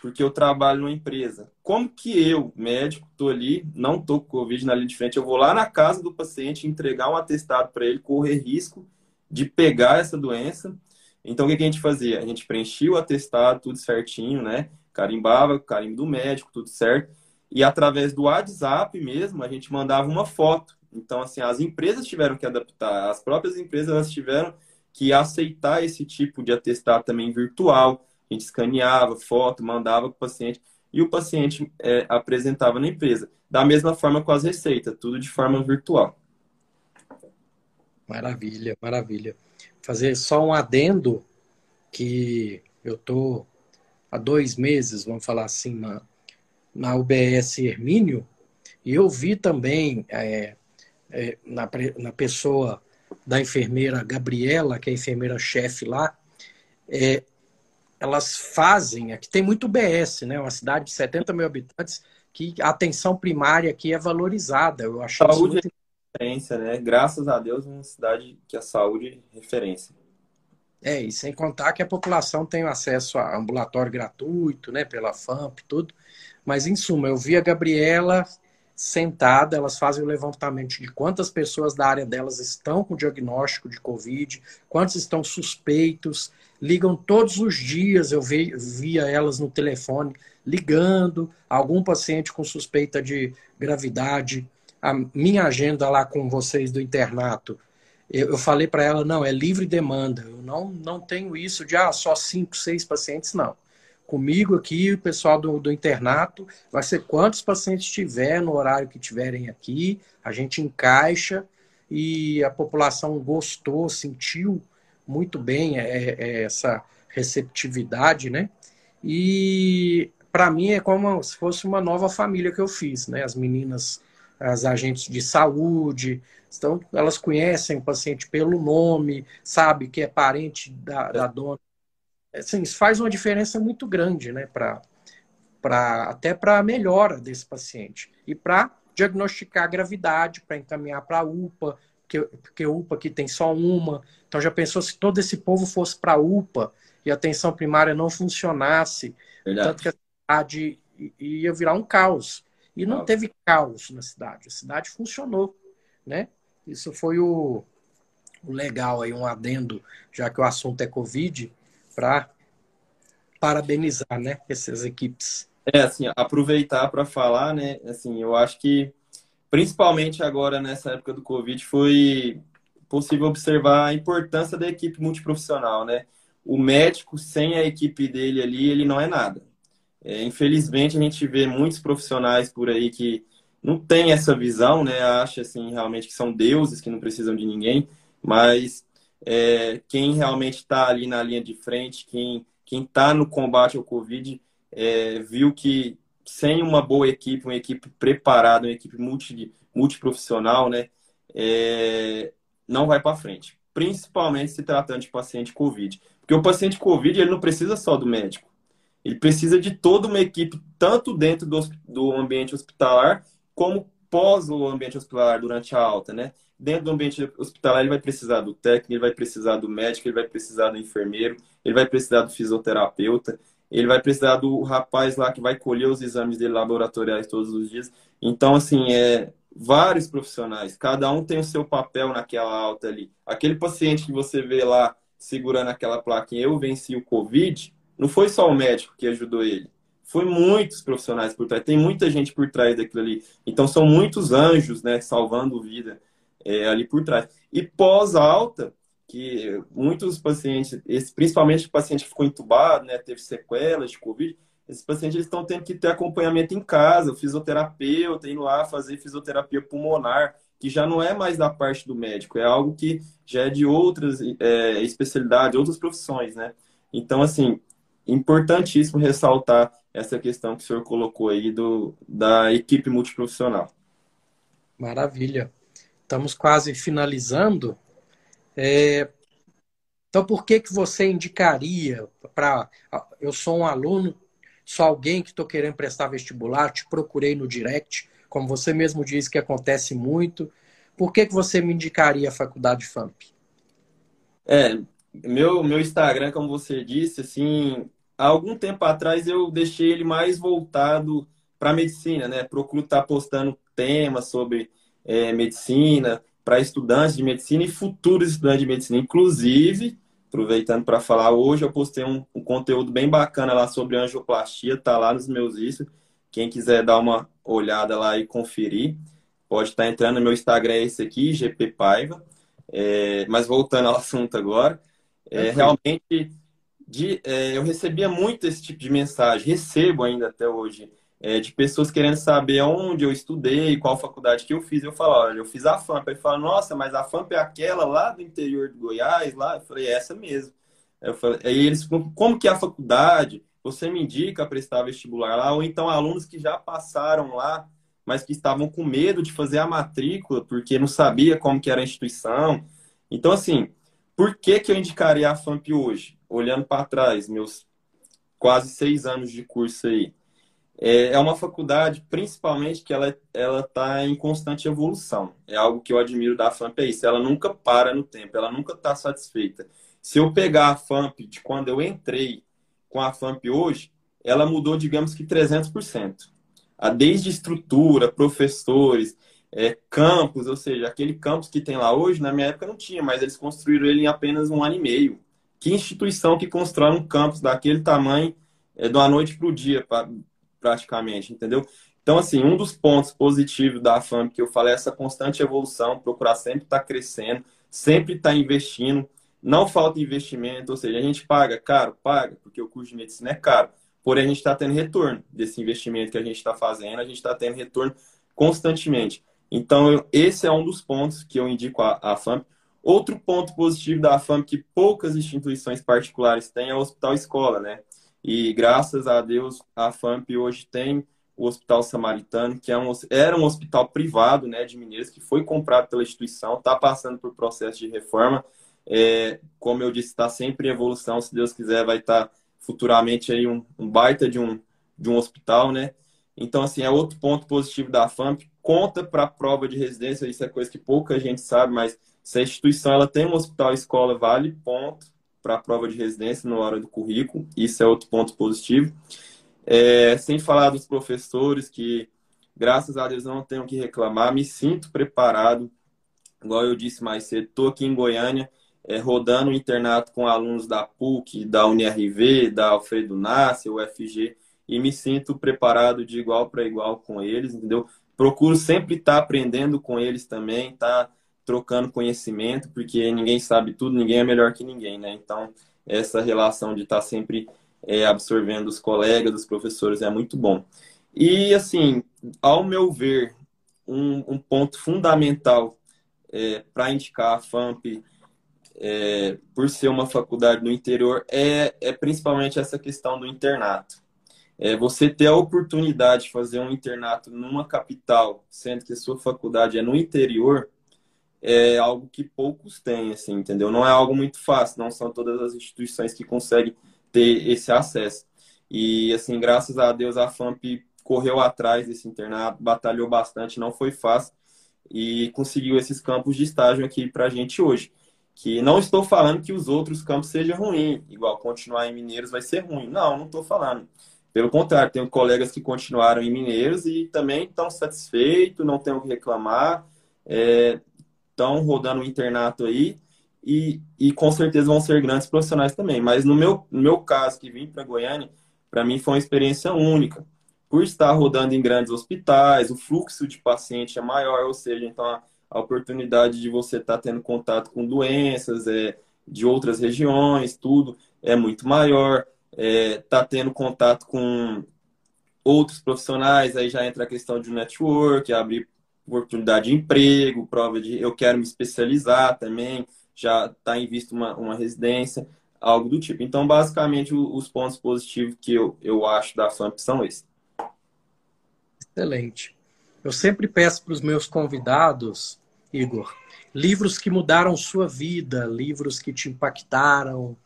porque eu trabalho numa empresa. Como que eu, médico, estou ali, não estou com Covid na linha de frente, eu vou lá na casa do paciente entregar um atestado para ele, correr risco de pegar essa doença. Então, o que a gente fazia? A gente preenchia o atestado, tudo certinho, né? Carimbava, carimbo do médico, tudo certo. E através do WhatsApp mesmo, a gente mandava uma foto. Então, assim, as empresas tiveram que adaptar, as próprias empresas tiveram que aceitar esse tipo de atestado também virtual. A gente escaneava foto, mandava para o paciente e o paciente é, apresentava na empresa. Da mesma forma com as receitas, tudo de forma virtual. Maravilha, maravilha. Fazer só um adendo que eu tô há dois meses, vamos falar assim, na, na UBS Hermínio, e eu vi também é, é, na, na pessoa da enfermeira Gabriela, que é a enfermeira-chefe lá, é, elas fazem, aqui tem muito BS, né? Uma cidade de 70 mil habitantes, que a atenção primária aqui é valorizada. Eu acho saúde muito... é referência, né? Graças a Deus, uma cidade que a saúde é referência. É, e sem contar que a população tem acesso a ambulatório gratuito, né? Pela FAMP, tudo. Mas, em suma, eu vi a Gabriela sentada, elas fazem o levantamento de quantas pessoas da área delas estão com diagnóstico de Covid, quantos estão suspeitos, ligam todos os dias, eu via elas no telefone ligando, algum paciente com suspeita de gravidade, a minha agenda lá com vocês do internato, eu, eu falei para ela, não, é livre demanda, eu não, não tenho isso de, ah, só cinco, seis pacientes, não comigo aqui, o pessoal do, do internato, vai ser quantos pacientes tiver no horário que tiverem aqui, a gente encaixa e a população gostou, sentiu muito bem é, é, essa receptividade, né? E para mim é como se fosse uma nova família que eu fiz, né? As meninas, as agentes de saúde, então elas conhecem o paciente pelo nome, sabe que é parente da, da dona assim, isso faz uma diferença muito grande, né? Pra, pra, até para a melhora desse paciente. E para diagnosticar a gravidade, para encaminhar para a UPA, porque, porque UPA aqui tem só uma. Então já pensou se todo esse povo fosse para a UPA e a atenção primária não funcionasse, Verdade. tanto que a cidade ia virar um caos. E não teve caos na cidade, a cidade funcionou, né? Isso foi o, o legal aí, um adendo, já que o assunto é Covid, para parabenizar, né, essas equipes. É, assim, aproveitar para falar, né, assim, eu acho que principalmente agora nessa época do Covid foi possível observar a importância da equipe multiprofissional, né? O médico sem a equipe dele ali, ele não é nada. É, infelizmente a gente vê muitos profissionais por aí que não tem essa visão, né? Acha assim realmente que são deuses que não precisam de ninguém, mas é, quem realmente está ali na linha de frente, quem está no combate ao Covid, é, viu que sem uma boa equipe, uma equipe preparada, uma equipe multi, multiprofissional, né, é, não vai para frente. Principalmente se tratando de paciente Covid. Porque o paciente Covid ele não precisa só do médico. Ele precisa de toda uma equipe, tanto dentro do, do ambiente hospitalar, como pós o ambiente hospitalar, durante a alta, né? dentro do ambiente hospitalar, ele vai precisar do técnico, ele vai precisar do médico, ele vai precisar do enfermeiro, ele vai precisar do fisioterapeuta, ele vai precisar do rapaz lá que vai colher os exames laboratoriais todos os dias. Então, assim, é vários profissionais, cada um tem o seu papel naquela alta ali. Aquele paciente que você vê lá segurando aquela plaquinha, eu venci o Covid, não foi só o médico que ajudou ele. Foi muitos profissionais por trás, tem muita gente por trás daquilo ali. Então são muitos anjos, né, salvando vida é, ali por trás. E pós-alta, que muitos pacientes, esse, principalmente o paciente que ficou entubado, né, teve sequelas de Covid, esses pacientes estão tendo que ter acompanhamento em casa, o fisioterapeuta, indo lá fazer fisioterapia pulmonar, que já não é mais da parte do médico, é algo que já é de outras é, especialidades, outras profissões, né? Então, assim, importantíssimo ressaltar essa questão que o senhor colocou aí do, da equipe multiprofissional. Maravilha estamos quase finalizando. É, então, por que, que você indicaria para. Eu sou um aluno, sou alguém que estou querendo prestar vestibular, te procurei no direct, como você mesmo disse que acontece muito. Por que, que você me indicaria a faculdade FAMP? É, meu, meu Instagram, como você disse, assim, há algum tempo atrás eu deixei ele mais voltado para medicina, né? Procuro estar tá postando temas sobre é, medicina para estudantes de medicina e futuros estudantes de medicina. Inclusive, aproveitando para falar, hoje eu postei um, um, conteúdo bem bacana lá sobre angioplastia, tá lá nos meus isso. Quem quiser dar uma olhada lá e conferir, pode estar tá entrando no meu Instagram, é esse aqui, GP Paiva. É, mas voltando ao assunto agora, é, realmente de, é, eu recebia muito esse tipo de mensagem, recebo ainda até hoje é, de pessoas querendo saber onde eu estudei, qual faculdade que eu fiz. Eu falo, olha, eu fiz a FAMP. Aí fala, nossa, mas a FAMP é aquela lá do interior de Goiás, lá? Eu falei, é essa mesmo. Eu falei, aí eles, como que é a faculdade? Você me indica prestar vestibular lá? Ou então alunos que já passaram lá, mas que estavam com medo de fazer a matrícula, porque não sabia como que era a instituição. Então, assim, por que, que eu indicaria a FAMP hoje? Olhando para trás, meus quase seis anos de curso aí é, é uma faculdade, principalmente, que ela está em constante evolução. É algo que eu admiro da FAMP, é isso. Ela nunca para no tempo, ela nunca está satisfeita. Se eu pegar a FAMP de quando eu entrei com a FAMP hoje, ela mudou, digamos que 300%. A desde estrutura, professores, é, campus, ou seja, aquele campus que tem lá hoje, na minha época não tinha, mas eles construíram ele em apenas um ano e meio. Que instituição que constrói um campus daquele tamanho é, noite para o dia, praticamente, entendeu? Então, assim, um dos pontos positivos da FAMP que eu falei é essa constante evolução, procurar sempre estar tá crescendo, sempre estar tá investindo. Não falta investimento, ou seja, a gente paga caro, paga, porque o curso de medicina é caro. Porém, a gente está tendo retorno desse investimento que a gente está fazendo, a gente está tendo retorno constantemente. Então, eu, esse é um dos pontos que eu indico a FAMP. Outro ponto positivo da FAMP que poucas instituições particulares têm é o hospital escola, né? E graças a Deus, a FAMP hoje tem o Hospital Samaritano, que é um, era um hospital privado né, de Mineiros, que foi comprado pela instituição, está passando por processo de reforma. É, como eu disse, está sempre em evolução. Se Deus quiser, vai estar tá futuramente aí um, um, baita de um, de um hospital, né? Então, assim, é outro ponto positivo da FAMP. Conta para a prova de residência, isso é coisa que pouca gente sabe, mas se a instituição ela tem um hospital escola, vale ponto para a prova de residência na hora do currículo. Isso é outro ponto positivo. É, sem falar dos professores que, graças a Deus, não tenho que reclamar. Me sinto preparado. Igual eu disse mais cedo, estou aqui em Goiânia, é, rodando o internato com alunos da PUC, da UNIRV, da Alfredo Nassi, UFG, e me sinto preparado de igual para igual com eles, entendeu? Procuro sempre estar tá aprendendo com eles também, tá trocando conhecimento, porque ninguém sabe tudo, ninguém é melhor que ninguém, né? Então, essa relação de estar tá sempre é, absorvendo os colegas, os professores, é muito bom. E, assim, ao meu ver, um, um ponto fundamental é, para indicar a FAMP, é, por ser uma faculdade no interior, é, é principalmente essa questão do internato. É, você ter a oportunidade de fazer um internato numa capital, sendo que a sua faculdade é no interior, é algo que poucos têm, assim, entendeu? Não é algo muito fácil, não são todas as instituições que conseguem ter esse acesso. E, assim, graças a Deus, a FAMP correu atrás desse internato, batalhou bastante, não foi fácil, e conseguiu esses campos de estágio aqui para a gente hoje. Que não estou falando que os outros campos sejam ruins, igual continuar em Mineiros vai ser ruim. Não, não estou falando. Pelo contrário, tenho colegas que continuaram em Mineiros e também estão satisfeitos, não tenho o que reclamar. É, estão rodando o internato aí e, e com certeza vão ser grandes profissionais também. Mas no meu, no meu caso, que vim para Goiânia, para mim foi uma experiência única. Por estar rodando em grandes hospitais, o fluxo de paciente é maior, ou seja, então a, a oportunidade de você estar tá tendo contato com doenças é, de outras regiões, tudo é muito maior. É, tá tendo contato com outros profissionais, aí já entra a questão de network, abrir oportunidade de emprego, prova de eu quero me especializar também, já está em vista uma, uma residência, algo do tipo. Então, basicamente, os pontos positivos que eu, eu acho da FAMP são esses. Excelente. Eu sempre peço para os meus convidados, Igor, livros que mudaram sua vida, livros que te impactaram.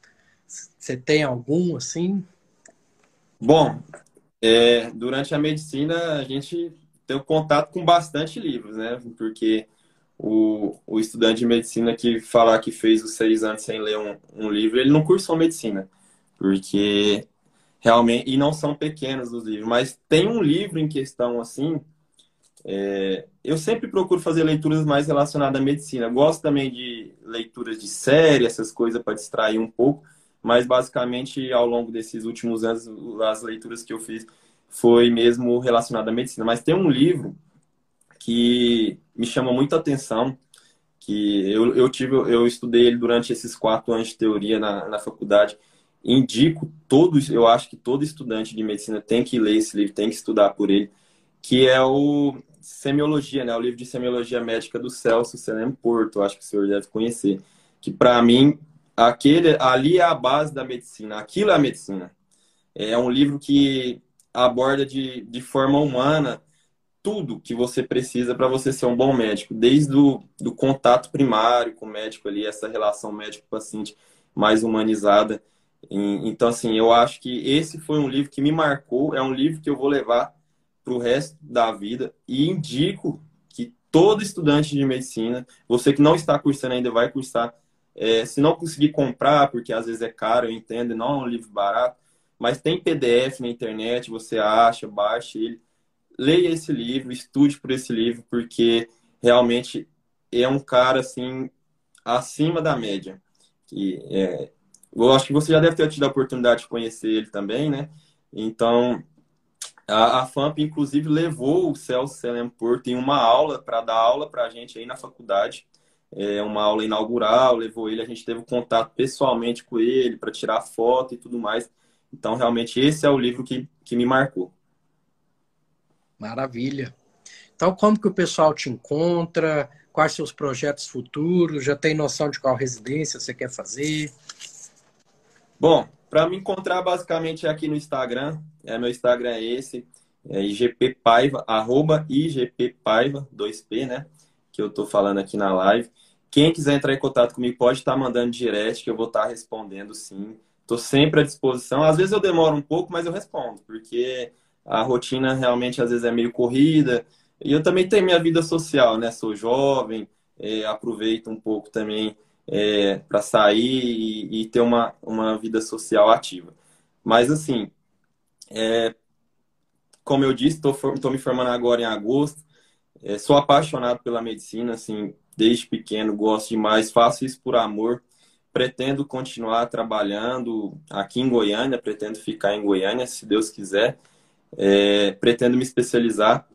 Você tem algum assim? Bom, é, durante a medicina a gente tem contato com bastante livros, né? Porque o, o estudante de medicina que falar que fez os seis anos sem ler um, um livro, ele não cursou medicina. Porque realmente, e não são pequenos os livros, mas tem um livro em questão assim. É, eu sempre procuro fazer leituras mais relacionadas à medicina. Gosto também de leituras de série, essas coisas para distrair um pouco, mas basicamente ao longo desses últimos anos, as leituras que eu fiz foi mesmo relacionada à medicina. Mas tem um livro que me chama muita atenção, que eu, eu tive, eu estudei ele durante esses quatro anos de teoria na, na faculdade. Indico todos, eu acho que todo estudante de medicina tem que ler esse livro, tem que estudar por ele, que é o Semiologia, né? O livro de Semiologia Médica do Celso Selem Porto, acho que o senhor deve conhecer. Que para mim, aquele ali é a base da medicina, aquilo é a medicina. É um livro que aborda de, de forma humana tudo que você precisa para você ser um bom médico, desde o do contato primário com o médico ali, essa relação médico-paciente mais humanizada. Então, assim, eu acho que esse foi um livro que me marcou, é um livro que eu vou levar para o resto da vida e indico que todo estudante de medicina, você que não está cursando ainda vai cursar, é, se não conseguir comprar, porque às vezes é caro, eu entendo, não é um livro barato, mas tem PDF na internet, você acha, baixa ele. Leia esse livro, estude por esse livro, porque realmente é um cara assim acima da média. É, eu acho que você já deve ter tido a oportunidade de conhecer ele também, né? Então, a, a FAMP, inclusive, levou o Celso Selem Porto em uma aula, para dar aula para a gente aí na faculdade. É uma aula inaugural, levou ele, a gente teve contato pessoalmente com ele para tirar foto e tudo mais. Então, realmente, esse é o livro que, que me marcou. Maravilha. Então, como que o pessoal te encontra? Quais seus projetos futuros? Já tem noção de qual residência você quer fazer? Bom, para me encontrar basicamente é aqui no Instagram, é, meu Instagram é esse, é igppaiva, arroba igppaiva, 2P, né? Que eu tô falando aqui na live. Quem quiser entrar em contato comigo pode estar mandando direct, que eu vou estar respondendo sim. Estou sempre à disposição. Às vezes eu demoro um pouco, mas eu respondo, porque a rotina realmente às vezes é meio corrida. E eu também tenho minha vida social, né? Sou jovem, é, aproveito um pouco também é, para sair e, e, ter uma, uma vida social ativa. Mas assim, é, como eu disse, estou me formando agora em agosto. É, sou apaixonado pela medicina, assim, desde pequeno, gosto demais, faço isso por amor pretendo continuar trabalhando aqui em Goiânia, pretendo ficar em Goiânia, se Deus quiser. É, pretendo me especializar.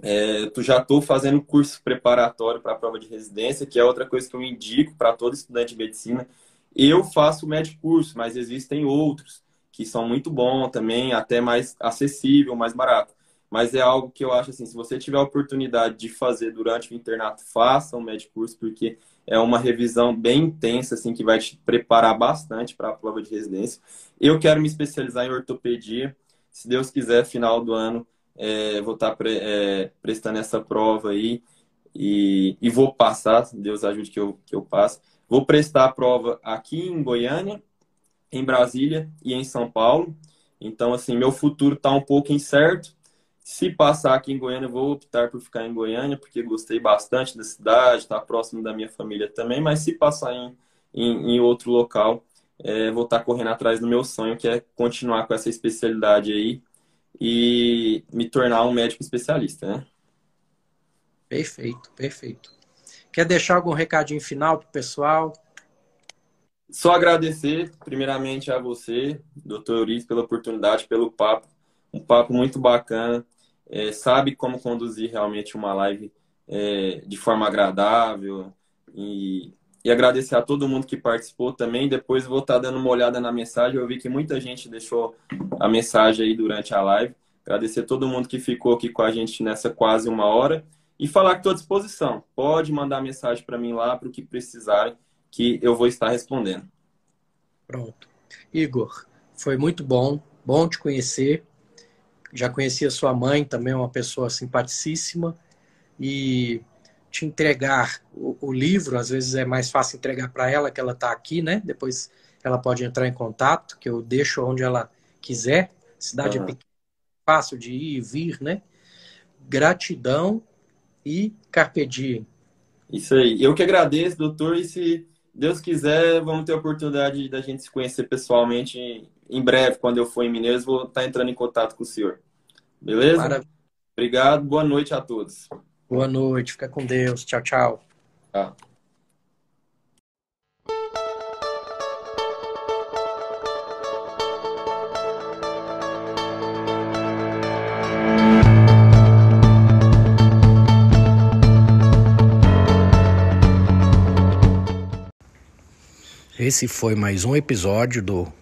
É, já estou fazendo curso preparatório para a prova de residência, que é outra coisa que eu indico para todo estudante de medicina. Eu faço o médico curso, mas existem outros que são muito bons também, até mais acessível, mais barato. Mas é algo que eu acho assim, se você tiver a oportunidade de fazer durante o internato, faça um médico curso, porque é uma revisão bem intensa, assim, que vai te preparar bastante para a prova de residência. Eu quero me especializar em ortopedia. Se Deus quiser, final do ano, é, vou estar tá pre, é, prestando essa prova aí e, e vou passar, Deus ajude que eu, que eu passe. Vou prestar a prova aqui em Goiânia, em Brasília e em São Paulo. Então, assim, meu futuro está um pouco incerto, se passar aqui em Goiânia, vou optar por ficar em Goiânia, porque gostei bastante da cidade, está próximo da minha família também. Mas se passar em, em, em outro local, é, vou estar tá correndo atrás do meu sonho, que é continuar com essa especialidade aí e me tornar um médico especialista, né? Perfeito, perfeito. Quer deixar algum recadinho final para o pessoal? Só agradecer, primeiramente, a você, doutor Eurício, pela oportunidade, pelo papo. Um papo muito bacana é, sabe como conduzir realmente uma live é, de forma agradável e, e, agradecer a todo mundo que participou também. Depois vou estar dando uma olhada na mensagem. Eu vi que muita gente deixou a mensagem aí durante a live. Agradecer a todo mundo que ficou aqui com a gente nessa quase uma hora e falar que estou à disposição. Pode mandar mensagem para mim lá para o que precisarem, que eu vou estar respondendo. Pronto. Igor, foi muito bom, bom te conhecer. Já conhecia sua mãe, também uma pessoa simpaticíssima. E te entregar o, o livro, às vezes é mais fácil entregar para ela, que ela está aqui, né? Depois ela pode entrar em contato, que eu deixo onde ela quiser. Cidade uhum. é pequena, fácil de ir e vir, né? Gratidão e carpe diem. Isso aí. Eu que agradeço, doutor, e se Deus quiser, vamos ter a oportunidade da gente se conhecer pessoalmente em breve, quando eu for em Minas, vou estar entrando em contato com o senhor. Beleza? Maravilha. Obrigado, boa noite a todos. Boa noite, fica com Deus. Tchau, tchau. Tchau. Esse foi mais um episódio do